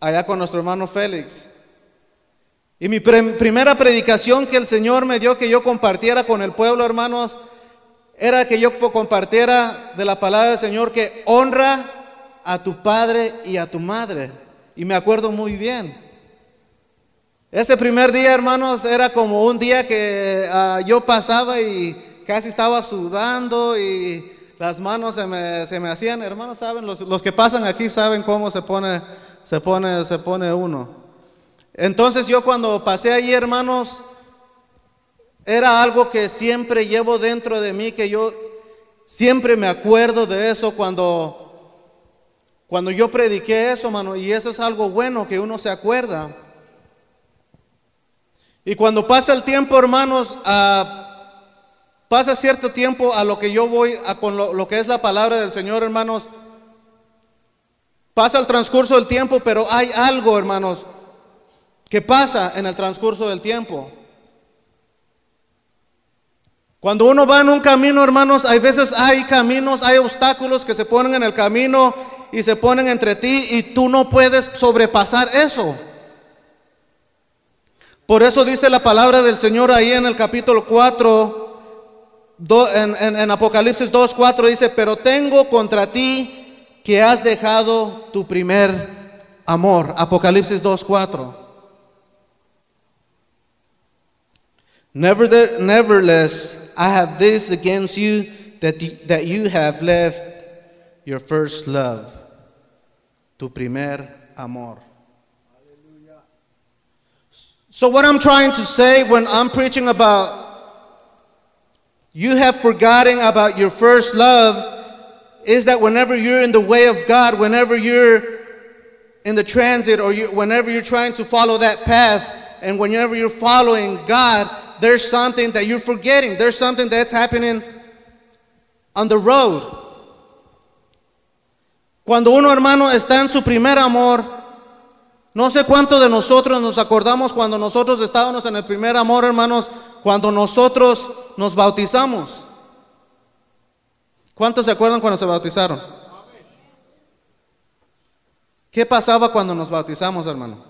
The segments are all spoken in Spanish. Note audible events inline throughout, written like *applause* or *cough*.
allá con nuestro hermano Félix. Y mi primera predicación que el Señor me dio que yo compartiera con el pueblo, hermanos, era que yo compartiera de la palabra del Señor que honra a tu padre y a tu madre. Y me acuerdo muy bien. Ese primer día, hermanos, era como un día que ah, yo pasaba y casi estaba sudando y las manos se me, se me hacían, hermanos, saben, los, los, que pasan aquí saben cómo se pone, se pone, se pone uno. Entonces yo cuando pasé allí, hermanos, era algo que siempre llevo dentro de mí, que yo siempre me acuerdo de eso cuando, cuando yo prediqué eso, hermano, y eso es algo bueno que uno se acuerda. Y cuando pasa el tiempo, hermanos, pasa cierto tiempo a lo que yo voy, a con lo que es la palabra del Señor, hermanos, pasa el transcurso del tiempo, pero hay algo, hermanos, que pasa en el transcurso del tiempo. Cuando uno va en un camino, hermanos, hay veces hay caminos, hay obstáculos que se ponen en el camino y se ponen entre ti y tú no puedes sobrepasar eso. Por eso dice la palabra del Señor ahí en el capítulo 4, en, en Apocalipsis 2, 4 dice, pero tengo contra ti que has dejado tu primer amor. Apocalipsis 2, 4. Nevertheless, I have this against you that, you that you have left your first love, tu primer amor. So, what I'm trying to say when I'm preaching about you have forgotten about your first love is that whenever you're in the way of God, whenever you're in the transit, or you, whenever you're trying to follow that path, and whenever you're following God, there's something that you're forgetting. There's something that's happening on the road. Cuando uno hermano está en su primer amor, no sé cuánto de nosotros nos acordamos cuando nosotros estábamos en el primer amor, hermanos, cuando nosotros nos bautizamos. ¿Cuántos se acuerdan cuando se bautizaron? ¿Qué pasaba cuando nos bautizamos, hermano?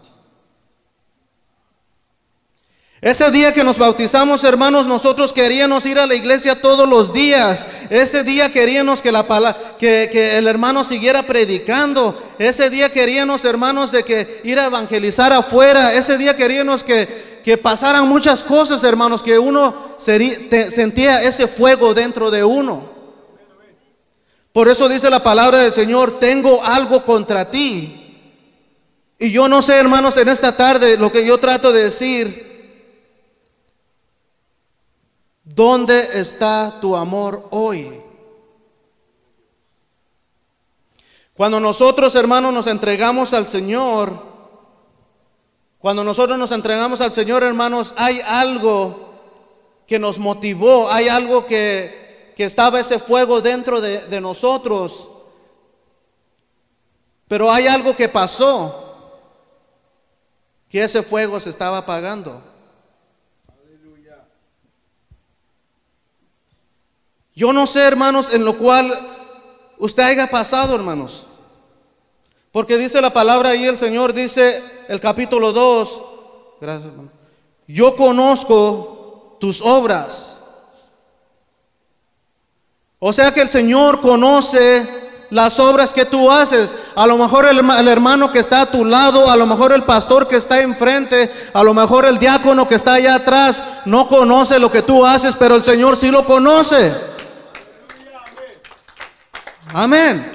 Ese día que nos bautizamos, hermanos, nosotros queríamos ir a la iglesia todos los días. Ese día queríamos que, la, que, que el hermano siguiera predicando. Ese día queríamos, hermanos, de que ir a evangelizar afuera. Ese día queríamos que, que pasaran muchas cosas, hermanos, que uno sentía ese fuego dentro de uno. Por eso dice la palabra del Señor, tengo algo contra ti. Y yo no sé, hermanos, en esta tarde lo que yo trato de decir ¿Dónde está tu amor hoy? Cuando nosotros, hermanos, nos entregamos al Señor, cuando nosotros nos entregamos al Señor, hermanos, hay algo que nos motivó, hay algo que, que estaba ese fuego dentro de, nosotros. Pero hay algo que pasó, que ese fuego se estaba apagando. Yo no sé, hermanos, en lo cual usted haya pasado, hermanos. Porque dice la palabra ahí, el Señor dice, el capítulo 2, gracias, hermano. Yo conozco tus obras. O sea que el Señor conoce las obras que tú haces. A lo mejor el, hermano que está a tu lado, a lo mejor el pastor que está enfrente, a lo mejor el diácono que está allá atrás, no conoce lo que tú haces, pero el Señor sí lo conoce. Amén.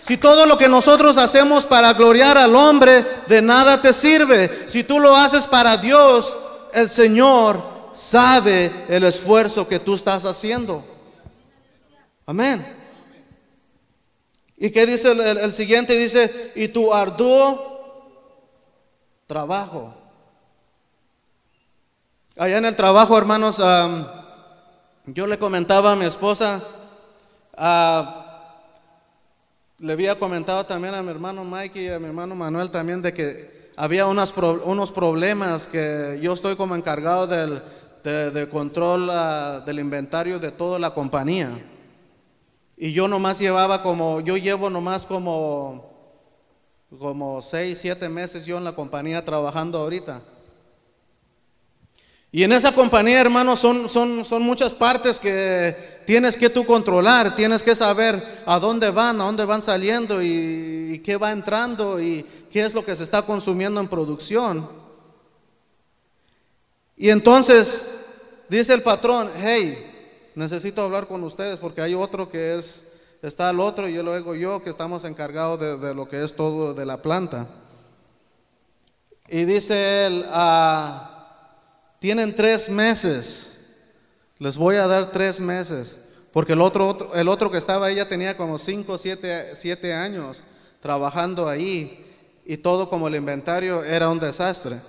Si todo lo que nosotros hacemos para gloriar al hombre, de nada te sirve. Si tú lo haces para Dios, el Señor sabe el esfuerzo que tú estás haciendo. Amén. ¿Y qué dice el, siguiente? Dice, y tu arduo trabajo. Allá en el trabajo, hermanos, yo le comentaba a mi esposa, le había comentado también a mi hermano Mike y a mi hermano Manuel también de que había unos, unos problemas que yo estoy como encargado del de, control ah, del inventario de toda la compañía. Y yo nomás llevaba como, yo llevo nomás como como seis, siete meses yo en la compañía trabajando ahorita. Y en esa compañía, hermanos, son, son, son muchas partes que tienes que tú controlar, tienes que saber a dónde van, a dónde van saliendo y, y qué va entrando y qué es lo que se está consumiendo en producción. Y entonces dice el patrón, hey, necesito hablar con ustedes porque hay otro que es, está el otro y luego yo que estamos encargados de, lo que es todo de la planta. Y dice él, ah, tienen tres meses, les voy a dar tres meses, porque el otro, el otro que estaba ya tenía como cinco, siete, siete años trabajando ahí y todo como el inventario era un desastre.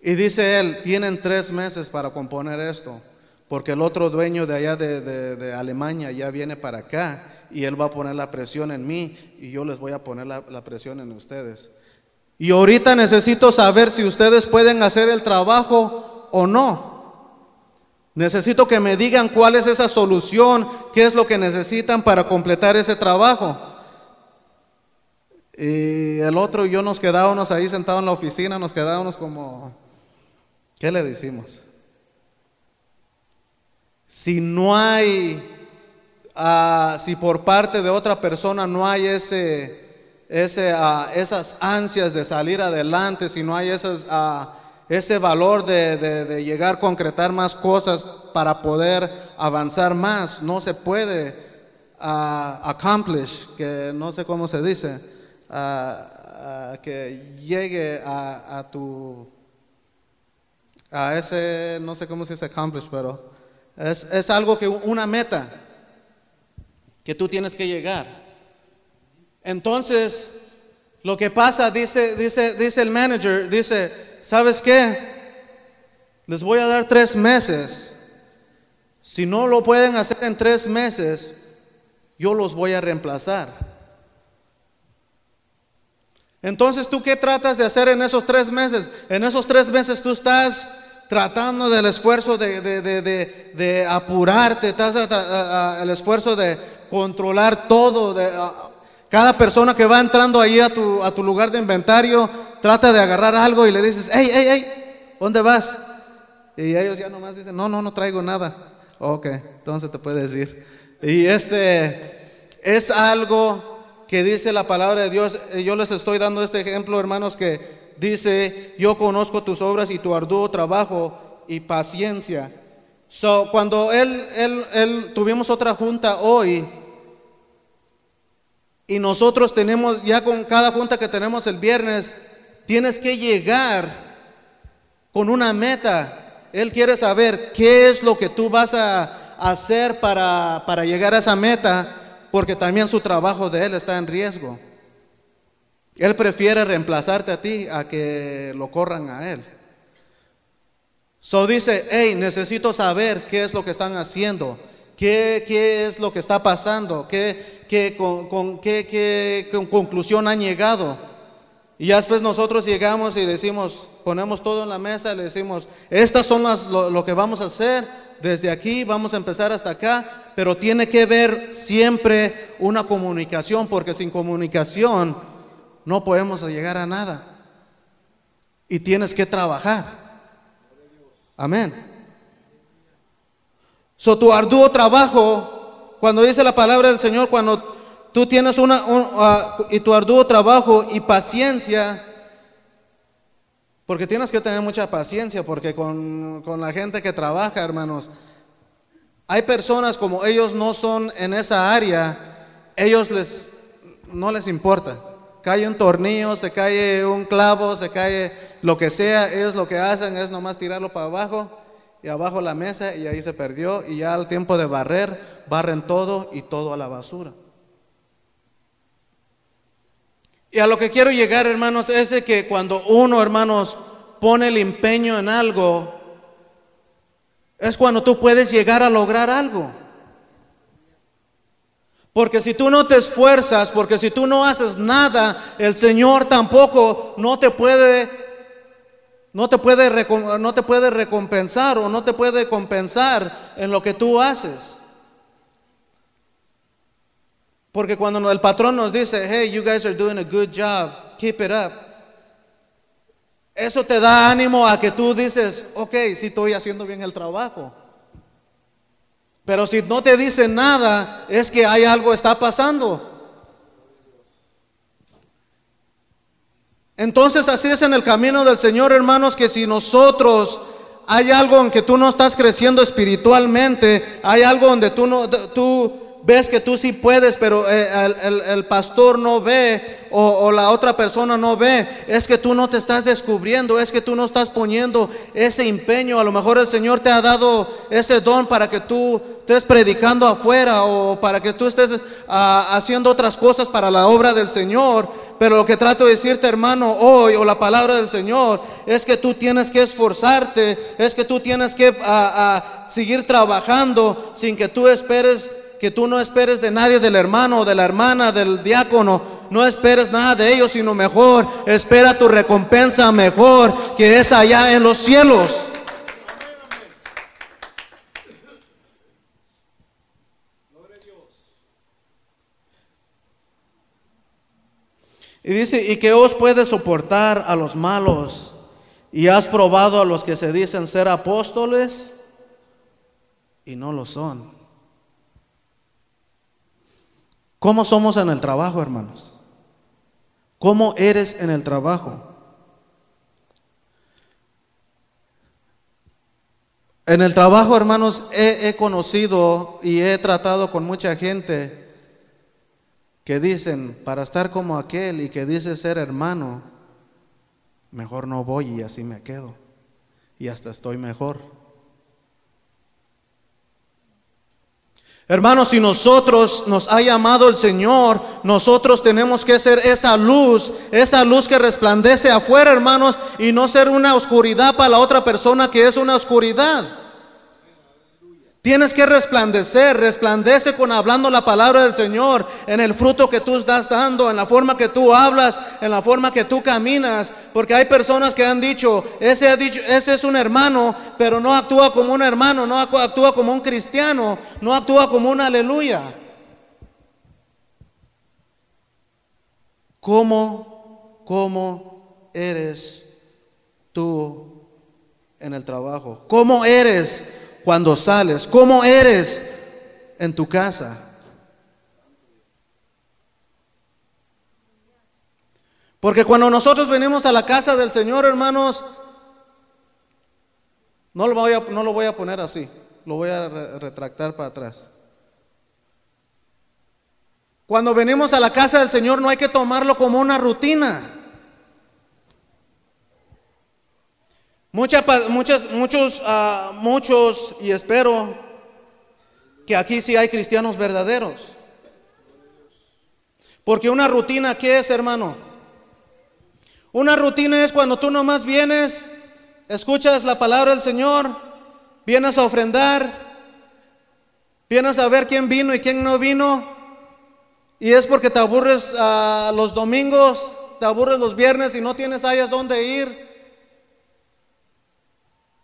Y dice él, tienen tres meses para componer esto, porque el otro dueño de allá de, Alemania ya viene para acá y él va a poner la presión en mí y yo les voy a poner la, la presión en ustedes. Y ahorita necesito saber si ustedes pueden hacer el trabajo o no. Necesito que me digan cuál es esa solución, qué es lo que necesitan para completar ese trabajo. Y el otro y yo nos quedábamos ahí sentados en la oficina, nos quedábamos como, ¿qué le decimos? Si no hay, ah, si por parte de otra persona no hay ese, ese, ah, esas ansias de salir adelante, si no hay esas, ah, ese valor de, de, llegar a concretar más cosas para poder avanzar más, no se puede accomplish, que no sé cómo se dice que llegue a, tu, a ese, no sé cómo se dice accomplish, pero es, es algo que, una meta que tú tienes que llegar. Entonces, lo que pasa, dice, dice, dice el manager, dice, ¿sabes qué? Les voy a dar tres meses. Si no lo pueden hacer en tres meses, yo los voy a reemplazar. Entonces, ¿tú qué tratas de hacer en esos tres meses? En esos tres meses tú estás tratando del esfuerzo de, apurarte, estás el esfuerzo de controlar todo. De, cada persona que va entrando ahí a tu, a tu lugar de inventario, trata de agarrar algo y le dices, hey, hey, hey, ¿dónde vas? Y ellos ya nomás dicen, no, no, no traigo nada. Ok, entonces te puedes ir. Y este es algo que dice la palabra de Dios. Yo les estoy dando este ejemplo, hermanos, que dice, yo conozco tus obras y tu arduo trabajo y paciencia. So, cuando él, él, él tuvimos otra junta hoy, y nosotros tenemos, ya con cada junta que tenemos el viernes, tienes que llegar con una meta. Él quiere saber qué es lo que tú vas a hacer para, para llegar a esa meta porque también su trabajo de él está en riesgo. Él prefiere reemplazarte a ti a que lo corran a él. So dice, hey, necesito saber qué es lo que están haciendo, qué, qué es lo que está pasando, qué, qué, con, qué, qué conclusión han llegado. Y después nosotros llegamos y decimos, ponemos todo en la mesa, le decimos, estas son las, lo que vamos a hacer, desde aquí, vamos a empezar hasta acá, pero tiene que ver siempre una comunicación, porque sin comunicación no podemos llegar a nada. Y tienes que trabajar. Amén. So tu arduo trabajo, cuando dice la palabra del Señor, cuando tú tienes una, ah, y tu arduo trabajo y paciencia, porque tienes que tener mucha paciencia, porque con, la gente que trabaja, hermanos, hay personas como ellos no son en esa área, ellos les, no les importa. Cae un tornillo, se cae un clavo, se cae lo que sea, ellos lo que hacen es nomás tirarlo para abajo y abajo la mesa y ahí se perdió y ya al tiempo de barrer, barren todo y todo a la basura. Y a lo que quiero llegar, hermanos, es de que cuando uno, hermanos, pone el empeño en algo, es cuando tú puedes llegar a lograr algo. Porque si tú no te esfuerzas, porque si tú no haces nada, el Señor tampoco no te puede no te puede no te puede recompensar o no te puede compensar en lo que tú haces. Porque cuando el patrón nos dice, hey, you guys are doing a good job, keep it up. Eso te da ánimo a que tú dices, ok, sí estoy haciendo bien el trabajo. Pero si no te dice nada, es que hay algo está pasando. Entonces así es en el camino del Señor, hermanos, que si nosotros hay algo en que tú no estás creciendo espiritualmente, hay algo donde tú no tú ves que tú sí puedes, pero eh, el, pastor no ve o, la otra persona no ve, es que tú no te estás descubriendo, es que tú no estás poniendo ese empeño. A lo mejor el Señor te ha dado ese don para que tú estés predicando afuera o para que tú estés ah, haciendo otras cosas para la obra del Señor. Pero lo que trato de decirte, hermano, hoy o la palabra del Señor es que tú tienes que esforzarte, es que tú tienes que a, seguir trabajando sin que tú esperes, que tú no esperes de nadie, del hermano, de la hermana, del diácono. No esperes nada de ellos, sino mejor, espera tu recompensa mejor que es allá en los cielos. Y dice, ¿y que os puede soportar a los malos? ¿Y has probado a los que se dicen ser apóstoles? Y no lo son. ¿Cómo somos en el trabajo, hermanos? ¿Cómo eres en el trabajo? En el trabajo, hermanos, he, he conocido y he tratado con mucha gente que dicen, para estar como aquel y que dice ser hermano, mejor no voy y así me quedo. Y hasta estoy mejor. Hermanos, si nosotros nos ha llamado el Señor, nosotros tenemos que ser esa luz, esa luz que resplandece afuera, hermanos, y no ser una oscuridad para la otra persona que es una oscuridad. Tienes que resplandecer, resplandece con hablando la palabra del Señor, en el fruto que tú estás dando, en la forma que tú hablas, en la forma que tú caminas, porque hay personas que han dicho, ese ha dicho, ese es un hermano, pero no actúa como un hermano, no actúa como un cristiano, no actúa como un aleluya. ¿Cómo, cómo eres tú en el trabajo? ¿Cómo eres cuando sales? ¿Cómo eres en tu casa? Porque cuando nosotros venimos a la casa del Señor, hermanos, no lo voy a, no lo voy a poner así, lo voy a retractar para atrás. Cuando venimos a la casa del Señor no hay que tomarlo como una rutina. Muchas, muchas, muchos, uh, muchos, y espero que aquí sí hay cristianos verdaderos. Porque una rutina, ¿qué es, hermano? Una rutina es cuando tú nomás vienes, escuchas la palabra del Señor, vienes a ofrendar, vienes a ver quién vino y quién no vino, y es porque te aburres uh, los domingos, te aburres los viernes y no tienes áreas donde ir.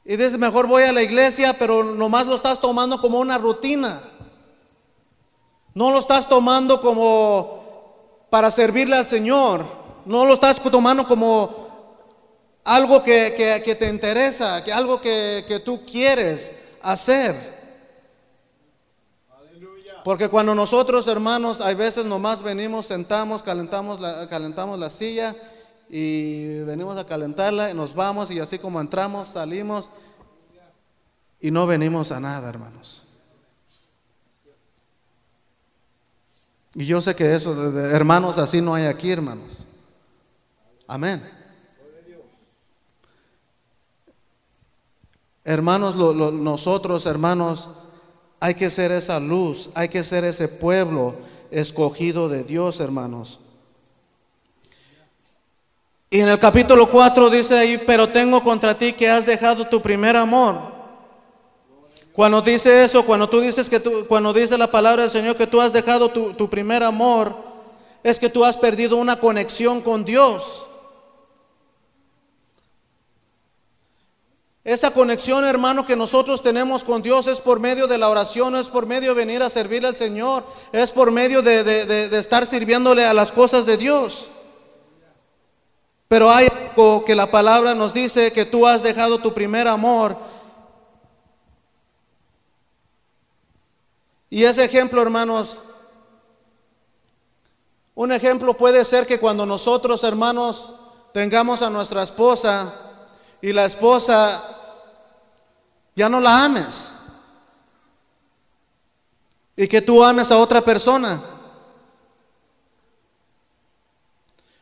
Y dices, mejor voy a la iglesia, pero nomás lo estás tomando como una rutina. No lo estás tomando como para servirle al Señor. No lo estás tomando como algo que, te interesa, que algo que, que tú quieres hacer. Porque cuando nosotros, hermanos, hay veces nomás venimos, sentamos, calentamos la, calentamos la silla y venimos a calentarla y nos vamos y así como entramos, salimos y no venimos a nada, hermanos. Y yo sé que eso, hermanos, así no hay aquí, hermanos. Amén. Hermanos, nosotros, hermanos, hay que ser esa luz, hay que ser ese pueblo escogido de Dios, hermanos. Y en el capítulo 4 dice ahí, pero tengo contra ti que has dejado tu primer amor. Cuando dice eso, cuando tú dices que tú, cuando dice la palabra del Señor que tú has dejado tu, tu primer amor, es que tú has perdido una conexión con Dios. Esa conexión, hermano, que nosotros tenemos con Dios es por medio de la oración, es por medio de venir a servir al Señor, es por medio de, de estar sirviéndole a las cosas de Dios. Pero hay algo que la palabra nos dice que tú has dejado tu primer amor. Y ese ejemplo, hermanos, un ejemplo puede ser que cuando nosotros, hermanos, tengamos a nuestra esposa y la esposa ya no la ames. Y que tú ames a otra persona.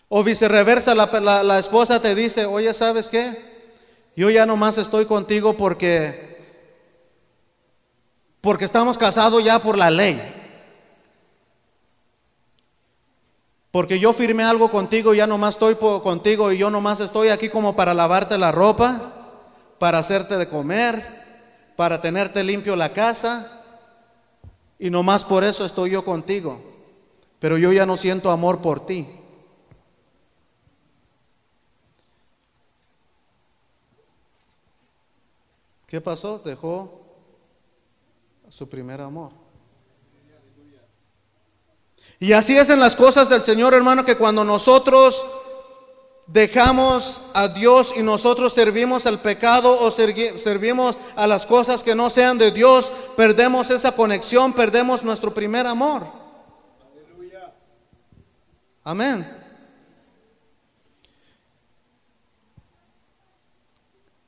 O viceversa, la, la, esposa te dice, oye, ¿sabes qué? Yo ya nomás estoy contigo porque, porque estamos casados ya por la ley. Porque yo firmé algo contigo y ya nomás estoy contigo y yo nomás estoy aquí como para lavarte la ropa, para hacerte de comer, para tenerte limpio la casa y no más por eso estoy yo contigo. Pero yo ya no siento amor por ti. ¿Qué pasó? Dejó su primer amor. Y así es en las cosas del Señor, hermano, que cuando nosotros dejamos a Dios y nosotros servimos al pecado o servimos a las cosas que no sean de Dios, perdemos esa conexión, perdemos nuestro primer amor. Amén.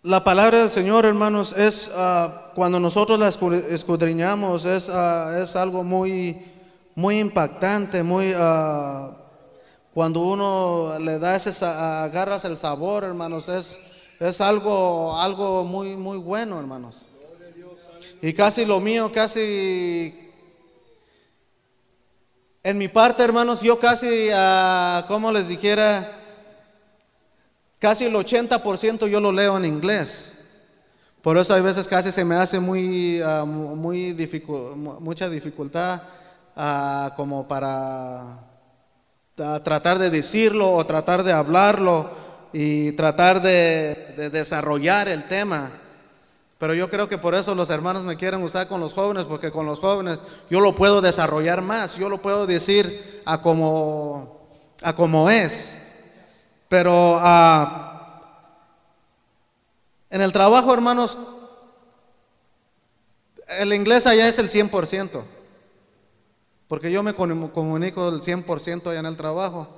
La palabra del Señor, hermanos, es ah, cuando nosotros la escudriñamos, es, ah, es algo muy, muy impactante, muy uh, cuando uno le da ese, agarras el sabor, hermanos, es, es algo, algo muy, muy bueno, hermanos. Y casi lo mío, casi en mi parte, hermanos, yo casi, uh, como les dijera, casi el 80% yo lo leo en inglés. Por eso hay veces casi se me hace muy, uh, muy mucha dificultad uh, como para tratar de decirlo o tratar de hablarlo y tratar de, desarrollar el tema. Pero yo creo que por eso los hermanos me quieren usar con los jóvenes, porque con los jóvenes yo lo puedo desarrollar más, yo lo puedo decir a como, a como es. Pero ah, en el trabajo, hermanos, el inglés allá es el 100%. Porque yo me comunico el 100% allá en el trabajo.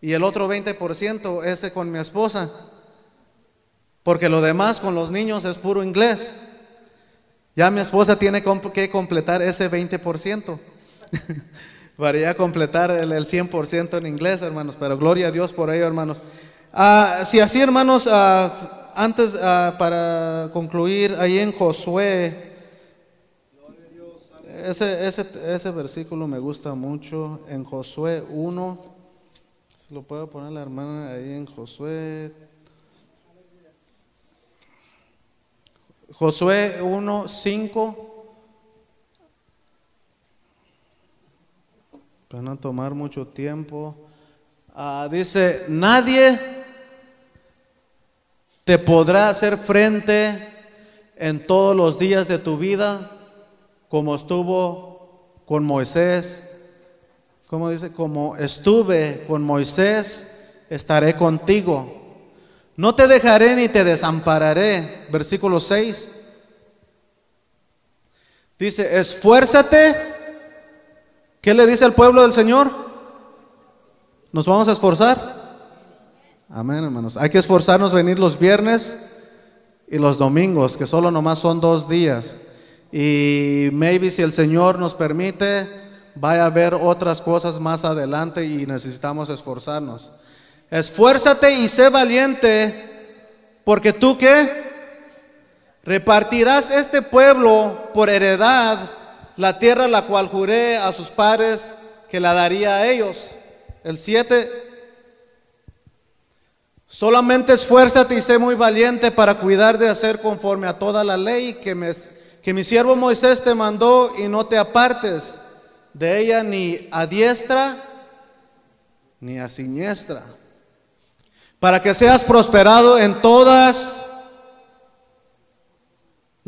Y el otro 20% ese con mi esposa. Porque lo demás con los niños es puro inglés. Ya mi esposa tiene que completar ese 20%. *laughs* para ya completar el, 100% en inglés, hermanos. Pero gloria a Dios por ello, hermanos. Ah, si así, hermanos, ah, antes ah, para concluir, ahí en Josué ese, ese, ese versículo me gusta mucho en Josué 1. Se lo puedo poner la hermana ahí en Josué. Josué 1, 5. Para no tomar mucho tiempo. Ah, dice, nadie te podrá hacer frente en todos los días de tu vida como estuvo con Moisés, como dice, como estuve con Moisés, estaré contigo. No te dejaré ni te desampararé. Versículo 6. Dice, esfuérzate. ¿Qué le dice al pueblo del Señor? ¿Nos vamos a esforzar? Amén, hermanos. Hay que esforzarnos venir los viernes y los domingos, que solo nomás son dos días. Y maybe si el Señor nos permite, vaya a haber otras cosas más adelante y necesitamos esforzarnos. Esfuérzate y sé valiente, porque tú qué? Repartirás este pueblo por heredad la tierra la cual juré a sus padres que la daría a ellos. El 7. Solamente esfuérzate y sé muy valiente para cuidar de hacer conforme a toda la ley que me que mi siervo Moisés te mandó y no te apartes de ella ni a diestra ni a siniestra, para que seas prosperado en todas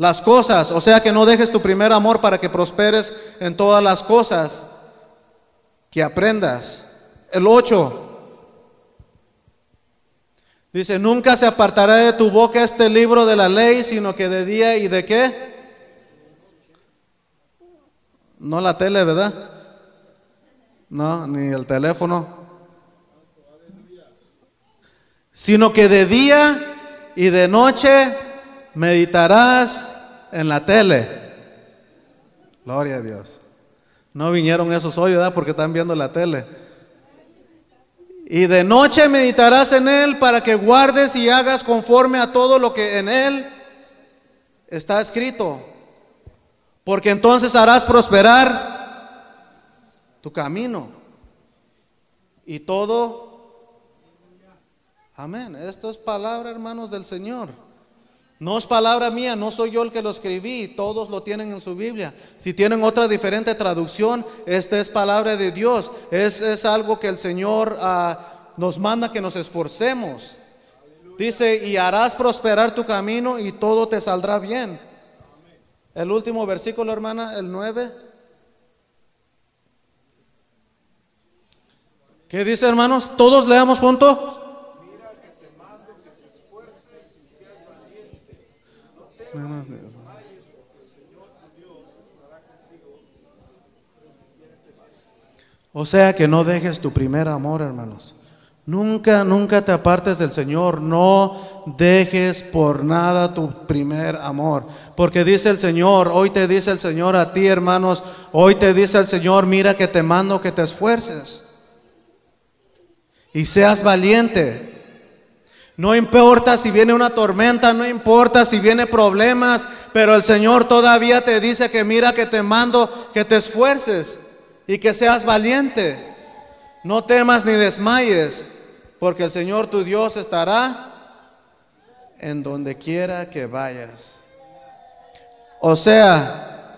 las cosas, o sea que no dejes tu primer amor para que prosperes en todas las cosas que aprendas. El 8. Dice, nunca se apartará de tu boca este libro de la ley, sino que de día y de qué? No la tele, ¿verdad? No, ni el teléfono. Sino que de día y de noche meditarás en la tele. Gloria a Dios. No vinieron esos hoy. Porque están viendo la tele. Y de noche meditarás en él para que guardes y hagas conforme a todo lo que en él está escrito. Porque entonces harás prosperar tu camino. Y todo. Amén. Esto es palabra, hermanos, del Señor. No es palabra mía, no soy yo el que lo escribí, todos lo tienen en su Biblia. Si tienen otra diferente traducción, esta es palabra de Dios. Es, es algo que el Señor ah, nos manda que nos esforcemos. Dice, y harás prosperar tu camino y todo te saldrá bien. El último versículo, hermana, el 9. ¿Qué dice, hermanos? Todos leamos juntos. O sea que no dejes tu primer amor, hermanos. Nunca, nunca te apartes del Señor. No dejes por nada tu primer amor. Porque dice el Señor, hoy te dice el Señor a ti, hermanos, hoy te dice el Señor, mira que te mando que te esfuerces. Y seas valiente. No importa si viene una tormenta, no importa si viene problemas, pero el Señor todavía te dice que mira que te mando que te esfuerces y que seas valiente. No temas ni desmayes, porque el Señor tu Dios estará en donde quiera que vayas. O sea,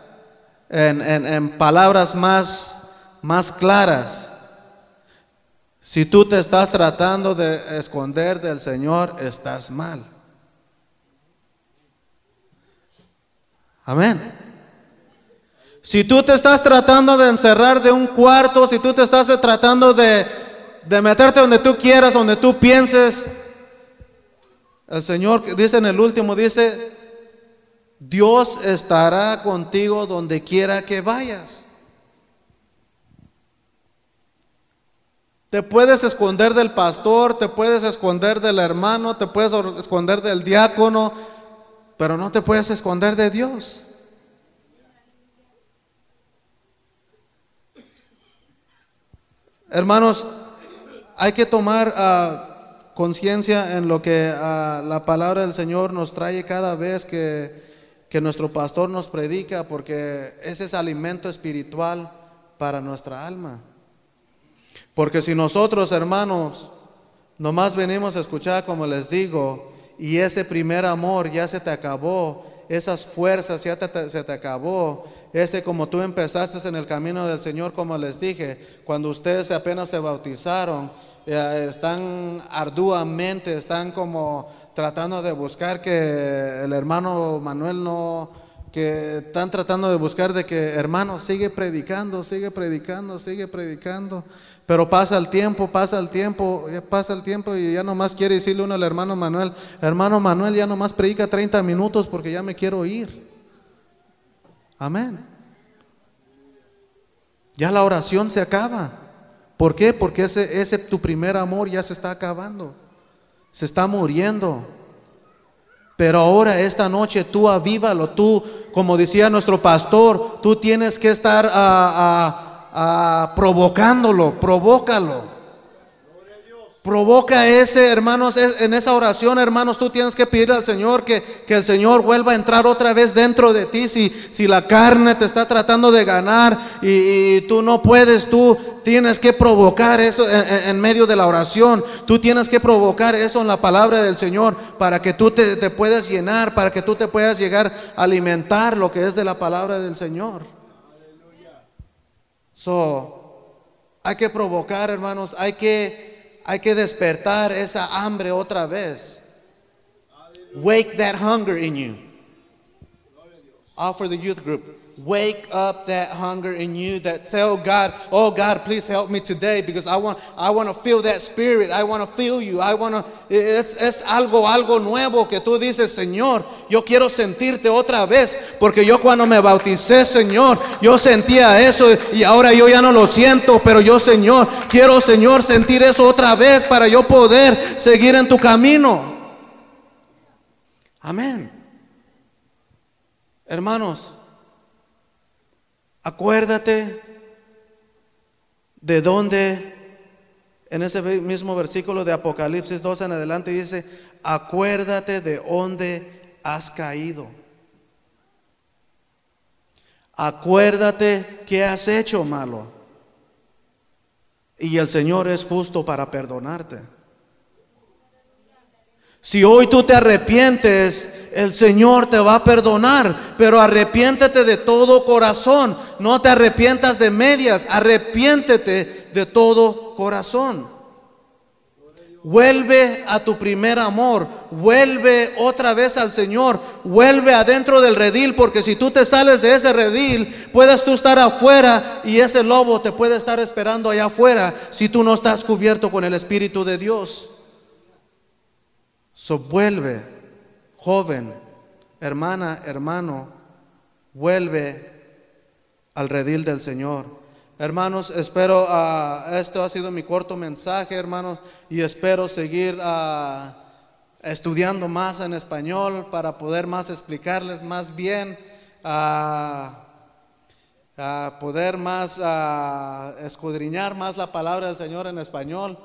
en, en palabras más, más claras, si tú te estás tratando de esconder del Señor, estás mal. Amén. Si tú te estás tratando de encerrar de un cuarto, si tú te estás tratando de, de meterte donde tú quieras, donde tú pienses, el Señor dice en el último, dice, Dios estará contigo donde quiera que vayas. Te puedes esconder del pastor, te puedes esconder del hermano, te puedes esconder del diácono, pero no te puedes esconder de Dios. Hermanos, hay que tomar ah, conciencia en lo que ah, la palabra del Señor nos trae cada vez que, que nuestro pastor nos predica, porque ese es alimento espiritual para nuestra alma. Porque si nosotros, hermanos, nomás venimos a escuchar, como les digo, y ese primer amor ya se te acabó, esas fuerzas ya se te acabó, ese como tú empezaste en el camino del Señor, como les dije, cuando ustedes apenas se bautizaron, eh, están arduamente, están como tratando de buscar que el hermano Manuel no, que están tratando de buscar de que hermano sigue predicando, sigue predicando, sigue predicando. Pero pasa el tiempo, pasa el tiempo, pasa el tiempo y ya nomás quiere decirle uno al hermano Manuel, hermano Manuel ya nomás predica 30 minutos porque ya me quiero ir. Amén. Ya la oración se acaba. ¿Por qué? Porque ese, ese tu primer amor ya se está acabando. Se está muriendo. Pero ahora, esta noche, tú avívalo. Tú, como decía nuestro pastor, tú tienes que estar a, a provocándolo, provócalo. Provoca ese, hermanos, en esa oración, hermanos, tú tienes que pedir al Señor que, que, el Señor vuelva a entrar otra vez dentro de ti. Si, si la carne te está tratando de ganar y, tú no puedes, tú tienes que provocar eso en, medio de la oración. Tú tienes que provocar eso en la palabra del Señor para que tú te, te puedas llenar, para que tú te puedas llegar a alimentar lo que es de la palabra del Señor. So, hay que provocar, hermanos, hay que, hay que despertar esa hambre otra vez. Wake that hunger in you. Offer the youth group. Wake up that hunger in you that tell God, oh God, please help me today because I want, I want to feel that spirit. I want to feel you. I want to, es, es algo, algo nuevo que tú dices, Señor, yo quiero sentirte otra vez porque yo cuando me bauticé, Señor, yo sentía eso y ahora yo ya no lo siento, pero yo, Señor, quiero, Señor, sentir eso otra vez para yo poder seguir en tu camino. Amén. Hermanos, Acuérdate de dónde, en ese mismo versículo de Apocalipsis 2 en adelante dice, acuérdate de dónde has caído. Acuérdate que has hecho malo. Y el Señor es justo para perdonarte. Si hoy tú te arrepientes, el Señor te va a perdonar, pero arrepiéntete de todo corazón. No te arrepientas de medias, arrepiéntete de todo corazón. Vuelve a tu primer amor, vuelve otra vez al Señor, vuelve adentro del redil, porque si tú te sales de ese redil, puedes tú estar afuera y ese lobo te puede estar esperando allá afuera si tú no estás cubierto con el Espíritu de Dios. So vuelve, joven, hermana, hermano, vuelve al redil del Señor. Hermanos, espero, uh, esto ha sido mi corto mensaje, hermanos, y espero seguir uh, estudiando más en español para poder más explicarles más bien, uh, poder más escudriñar más la palabra del Señor en español,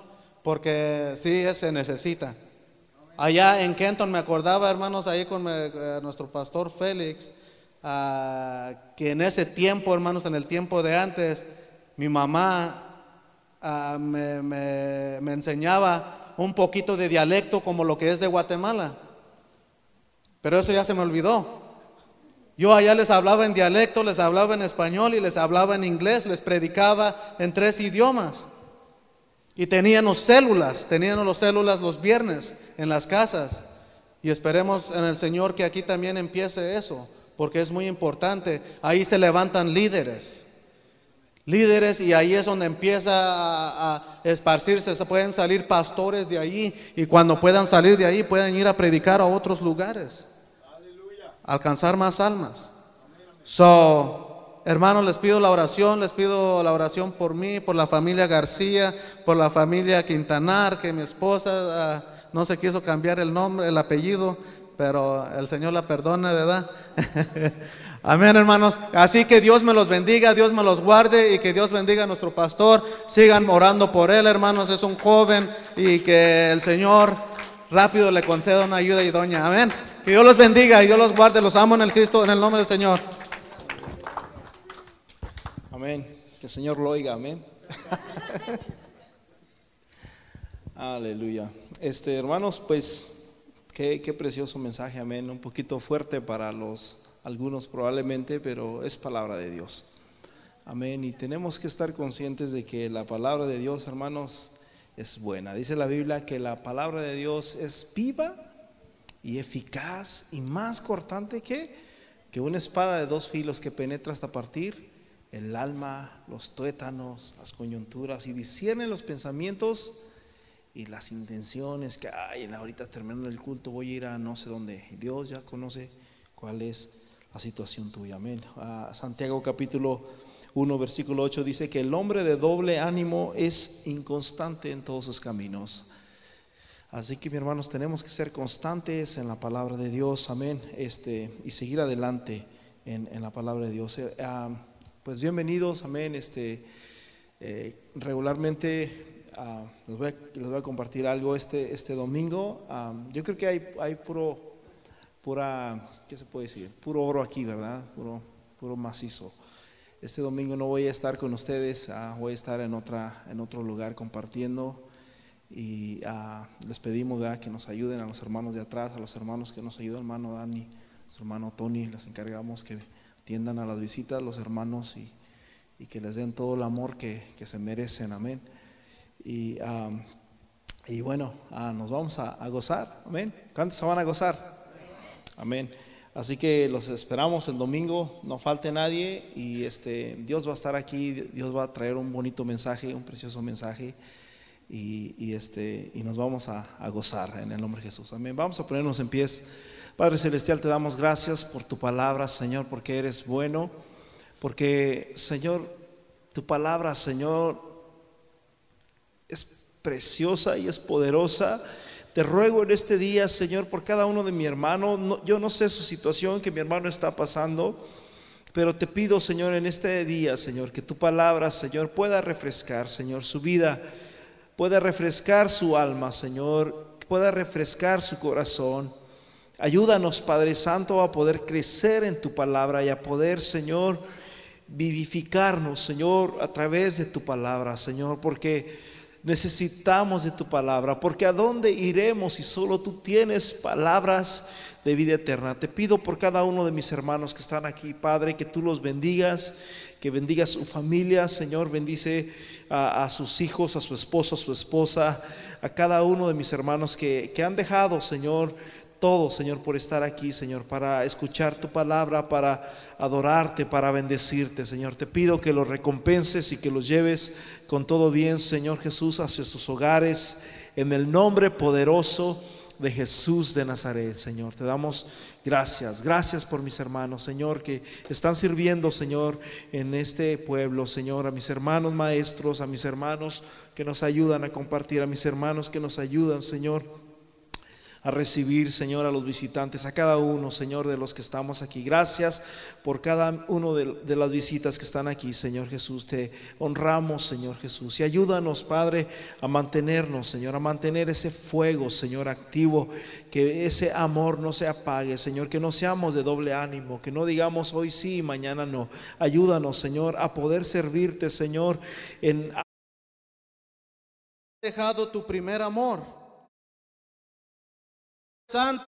porque sí se necesita. Allá en Kenton me acordaba, hermanos, ahí con eh, nuestro pastor Félix, ah, que en ese tiempo, hermanos, en el tiempo de antes, mi mamá ah, me, me enseñaba un poquito de dialecto como lo que es de Guatemala. Pero eso ya se me olvidó. Yo allá les hablaba en dialecto, les hablaba en español y les hablaba en inglés, les predicaba en tres idiomas. Y teníamos células, teníamos las células los viernes en las casas. Y esperemos en el Señor que aquí también empiece eso, porque es muy importante. Ahí se levantan líderes. Líderes y ahí es donde empieza a, esparcirse, se pueden salir pastores de ahí y cuando puedan salir de ahí pueden ir a predicar a otros lugares. Alcanzar más almas. So, Hermanos, les pido la oración, les pido la oración por mí, por la familia García, por la familia Quintanar, que mi esposa ah, no se quiso cambiar el nombre, el apellido, pero el Señor la perdona, ¿verdad? *laughs* Amén, hermanos. Así que Dios me los bendiga, Dios me los guarde y que Dios bendiga a nuestro pastor. Sigan orando por él, hermanos. Es un joven y que el Señor rápido le conceda una ayuda y doña. Amén. Que Dios los bendiga y Dios los guarde. Los amo en el Cristo, en el nombre del Señor. Amén. Que el Señor lo oiga, amén. *laughs* Aleluya. Este, hermanos, pues qué, qué, precioso mensaje, amén. Un poquito fuerte para los algunos probablemente, pero es palabra de Dios. Amén. Y tenemos que estar conscientes de que la palabra de Dios, hermanos, es buena. Dice la Biblia que la palabra de Dios es viva y eficaz y más cortante que, que una espada de dos filos que penetra hasta partir el alma, los tuétanos, las coyunturas y discierne los pensamientos y las intenciones que hay en ahorita terminando el culto voy a ir a no sé dónde. Dios ya conoce cuál es la situación tuya. Amén. Santiago capítulo 1 versículo 8 dice que el hombre de doble ánimo es inconstante en todos sus caminos. Así que, mis hermanos, tenemos que ser constantes en la palabra de Dios, amén, este, y seguir adelante en, la palabra de Dios. Eh, ah, pues bienvenidos, amén. Este, eh, regularmente ah, les, voy a, compartir algo este, este domingo. Ah, yo creo que hay, hay puro, pura, ¿qué se puede decir? Puro oro aquí, ¿verdad? Puro, puro macizo. Este domingo no voy a estar con ustedes, ah, voy a estar en, otra, en otro lugar compartiendo y les pedimos que nos ayuden a los hermanos de atrás, a los hermanos que nos ayudan, hermano Dani, su hermano Tony, les encargamos que atiendan a las visitas los hermanos y, que les den todo el amor que, se merecen, amén. Y, y bueno, ah, nos vamos a, gozar, amén. ¿Cuántos se van a gozar? Amén. Así que los esperamos el domingo, no falte nadie y este, Dios va a estar aquí, Dios va a traer un bonito mensaje, un precioso mensaje y, este, y nos vamos a, a, gozar en el nombre de Jesús. Amén. Vamos a ponernos en pies. Padre Celestial, te damos gracias por tu palabra, Señor, porque eres bueno, porque, Señor, tu palabra, Señor, es preciosa y es poderosa te ruego en este día, Señor, por cada uno de mi hermano. yo no sé su situación que mi hermano está pasando, pero te pido, Señor, en este día, Señor, que tu palabra, Señor, pueda refrescar, Señor, su vida, pueda refrescar su alma, Señor, pueda refrescar su corazón. Ayúdanos, Padre Santo, a poder crecer en tu palabra y a poder, Señor, vivificarnos, Señor, a través de tu palabra, Señor, porque Necesitamos de tu palabra, porque a dónde iremos si solo tú tienes palabras de vida eterna. Te pido por cada uno de mis hermanos que están aquí, Padre, que tú los bendigas, que bendigas su familia, Señor, bendice a, sus hijos, a su esposo, a su esposa, a cada uno de mis hermanos que, que han dejado, Señor, todo, Señor, por estar aquí, Señor, para escuchar tu palabra, para adorarte, para bendecirte, Señor. Te pido que los recompenses y que los lleves con todo bien, Señor Jesús, hacia sus hogares, en el nombre poderoso de Jesús de Nazaret, Señor. Te damos gracias, gracias por mis hermanos, Señor, que están sirviendo, Señor, en este pueblo, Señor, a mis hermanos maestros, a mis hermanos que nos ayudan a compartir, a mis hermanos que nos ayudan, Señor a recibir, Señor, a los visitantes, a cada uno, Señor, de los que estamos aquí. Gracias por cada uno de, las visitas que están aquí, Señor Jesús. Te honramos, Señor Jesús. Y ayúdanos, Padre, a mantenernos, Señor, a mantener ese fuego, Señor, activo, que ese amor no se apague, Señor, que no seamos de doble ánimo, que no digamos hoy sí y mañana no. Ayúdanos, Señor, a poder servirte, Señor, en... Dejado tu primer amor. Santo